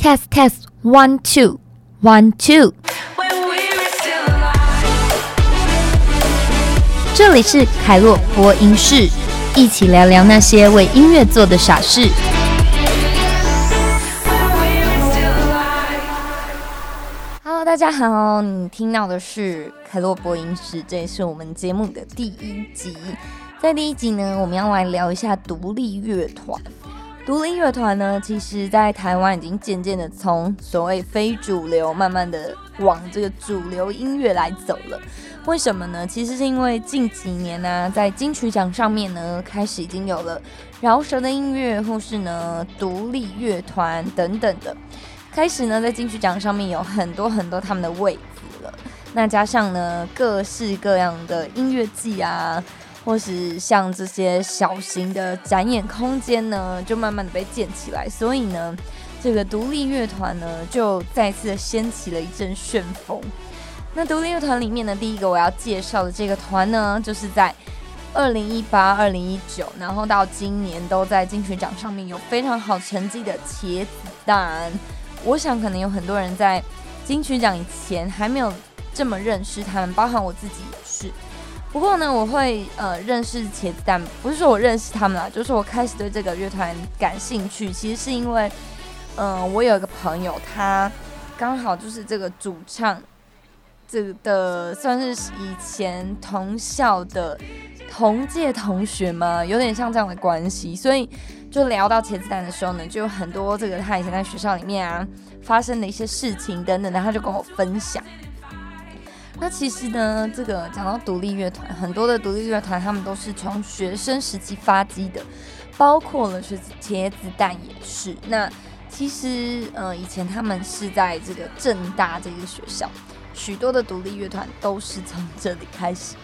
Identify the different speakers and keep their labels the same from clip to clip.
Speaker 1: Test test one two one two，这里是凯洛播音室，一起聊聊那些为音乐做的傻事。Hello，大家好，你听到的是凯洛播音室，这也是我们节目的第一集。在第一集呢，我们要来聊一下独立乐团。独立乐团呢，其实，在台湾已经渐渐的从所谓非主流，慢慢的往这个主流音乐来走了。为什么呢？其实是因为近几年呢，在金曲奖上面呢，开始已经有了饶舌的音乐，或是呢独立乐团等等的，开始呢在金曲奖上面有很多很多他们的位置了。那加上呢各式各样的音乐季啊。或是像这些小型的展演空间呢，就慢慢的被建起来，所以呢，这个独立乐团呢，就再次掀起了一阵旋风。那独立乐团里面呢，第一个我要介绍的这个团呢，就是在二零一八、二零一九，然后到今年都在金曲奖上面有非常好成绩的茄子蛋。我想可能有很多人在金曲奖以前还没有这么认识他们，包含我自己也是。不过呢，我会呃认识茄子蛋，不是说我认识他们啦，就是我开始对这个乐团感兴趣，其实是因为，嗯，我有一个朋友，他刚好就是这个主唱，这个的算是以前同校的同届同学嘛，有点像这样的关系，所以就聊到茄子蛋的时候呢，就有很多这个他以前在学校里面啊发生的一些事情等等的，他就跟我分享。那其实呢，这个讲到独立乐团，很多的独立乐团他们都是从学生时期发迹的，包括了是茄子蛋也是。那其实呃，以前他们是在这个正大这个学校，许多的独立乐团都是从这里开始。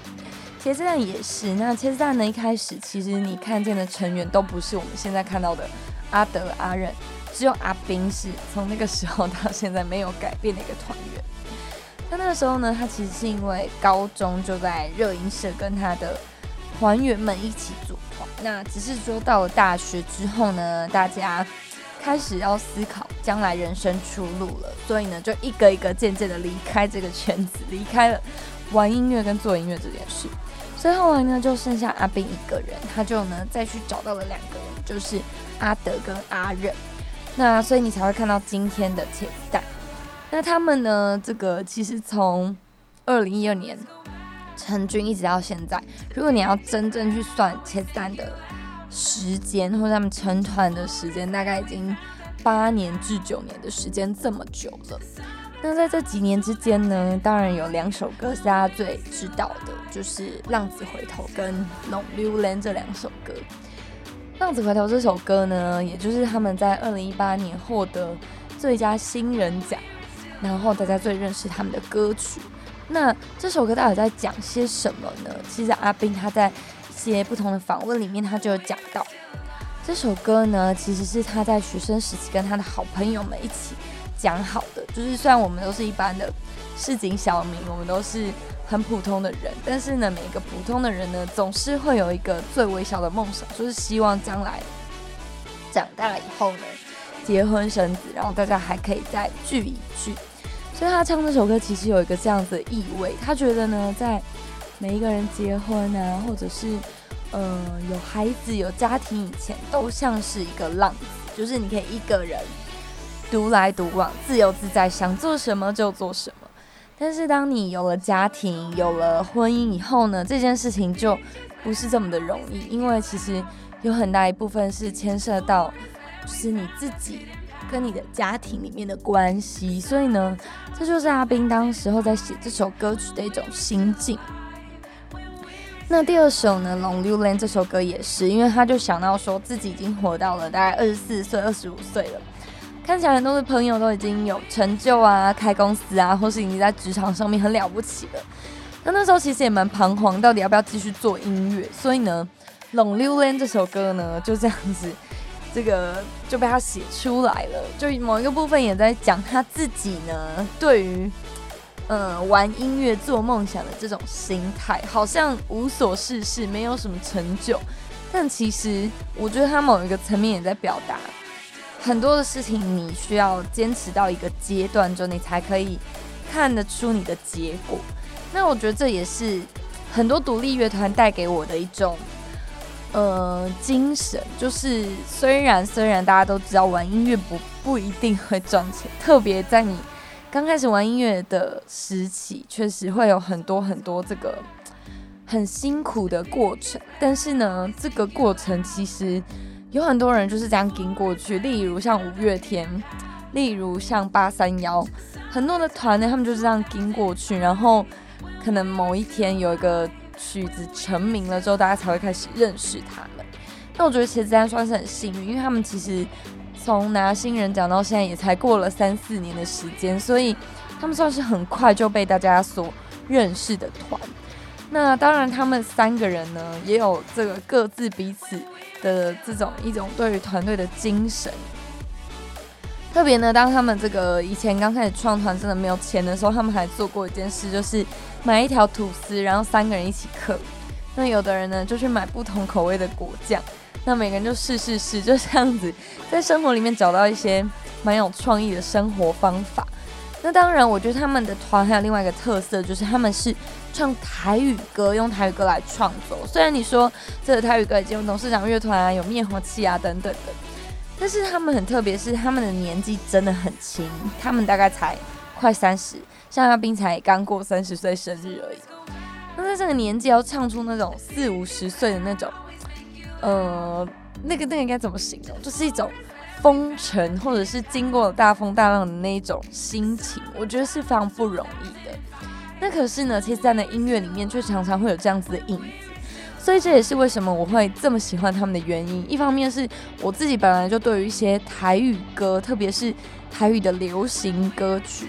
Speaker 1: 茄子蛋也是。那茄子蛋呢，一开始其实你看见的成员都不是我们现在看到的阿德、阿任，只有阿斌是从那个时候到现在没有改变的一个团员。那那个时候呢，他其实是因为高中就在热音社跟他的团员们一起组团。那只是说到了大学之后呢，大家开始要思考将来人生出路了，所以呢，就一个一个渐渐的离开这个圈子，离开了玩音乐跟做音乐这件事。所以后来呢，就剩下阿斌一个人，他就呢再去找到了两个人，就是阿德跟阿任。那所以你才会看到今天的铁蛋。那他们呢？这个其实从二零一二年成军一直到现在，如果你要真正去算前三的时间，或者他们成团的时间，大概已经八年至九年的时间，这么久了。那在这几年之间呢，当然有两首歌是大家最知道的，就是《浪子回头》跟《龙溜人》这两首歌。《浪子回头》这首歌呢，也就是他们在二零一八年获得最佳新人奖。然后大家最认识他们的歌曲，那这首歌到底在讲些什么呢？其实阿斌他在一些不同的访问里面，他就有讲到，这首歌呢，其实是他在学生时期跟他的好朋友们一起讲好的。就是虽然我们都是一般的市井小民，我们都是很普通的人，但是呢，每一个普通的人呢，总是会有一个最微小的梦想，就是希望将来长大以后呢。结婚生子，然后大家还可以再聚一聚，所以他唱这首歌其实有一个这样子的意味。他觉得呢，在每一个人结婚啊，或者是嗯有孩子、有家庭以前，都像是一个浪子，就是你可以一个人独来独往，自由自在，想做什么就做什么。但是当你有了家庭、有了婚姻以后呢，这件事情就不是这么的容易，因为其实有很大一部分是牵涉到。就是你自己跟你的家庭里面的关系，所以呢，这就是阿斌当时候在写这首歌曲的一种心境。那第二首呢，《龙溜人》这首歌也是，因为他就想到说自己已经活到了大概二十四岁、二十五岁了，看起来很多的朋友都已经有成就啊，开公司啊，或是已经在职场上面很了不起了。那那时候其实也蛮彷徨，到底要不要继续做音乐？所以呢，《龙溜人》这首歌呢，就这样子。这个就被他写出来了，就某一个部分也在讲他自己呢，对于嗯玩音乐做梦想的这种心态，好像无所事事，没有什么成就，但其实我觉得他某一个层面也在表达，很多的事情你需要坚持到一个阶段之后，你才可以看得出你的结果。那我觉得这也是很多独立乐团带给我的一种呃精神，就是虽然虽然大家都知道玩音乐不不一定会赚钱，特别在你刚开始玩音乐的时期，确实会有很多很多这个很辛苦的过程。但是呢，这个过程其实。有很多人就是这样跟过去，例如像五月天，例如像八三幺，很多的团呢，他们就是这样跟过去，然后可能某一天有一个曲子成名了之后，大家才会开始认识他们。那我觉得其实这样算是很幸运，因为他们其实从拿新人奖到现在也才过了三四年的时间，所以他们算是很快就被大家所认识的团。那当然，他们三个人呢，也有这个各自彼此的这种一种对于团队的精神。特别呢，当他们这个以前刚开始创团真的没有钱的时候，他们还做过一件事，就是买一条吐司，然后三个人一起刻。那有的人呢，就去买不同口味的果酱，那每个人就试试试，就这样子，在生活里面找到一些蛮有创意的生活方法。那当然，我觉得他们的团还有另外一个特色，就是他们是唱台语歌，用台语歌来创作。虽然你说这个台语歌已经有董事长乐团啊，有灭火器啊等等的，但是他们很特别，是他们的年纪真的很轻，他们大概才快三十，像阿斌才刚过三十岁生日而已。那在这个年纪要唱出那种四五十岁的那种，呃，那个那个该怎么形容？就是一种。风尘，或者是经过大风大浪的那种心情，我觉得是非常不容易的。那可是呢，其实在那音乐里面，却常常会有这样子的影子。所以这也是为什么我会这么喜欢他们的原因。一方面是我自己本来就对于一些台语歌，特别是台语的流行歌曲，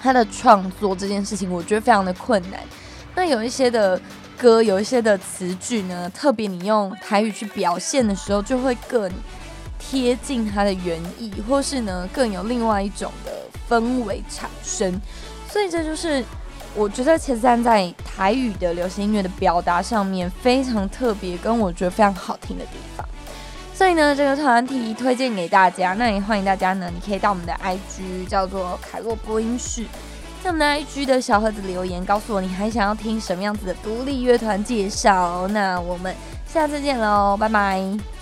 Speaker 1: 他的创作这件事情，我觉得非常的困难。那有一些的歌，有一些的词句呢，特别你用台语去表现的时候，就会更。贴近它的原意，或是呢更有另外一种的氛围产生，所以这就是我觉得茄子蛋在台语的流行音乐的表达上面非常特别，跟我觉得非常好听的地方。所以呢，这个团体推荐给大家，那也欢迎大家呢，你可以到我们的 IG 叫做凯洛播音室，在我们的 IG 的小盒子留言，告诉我你还想要听什么样子的独立乐团介绍。那我们下次见喽，拜拜。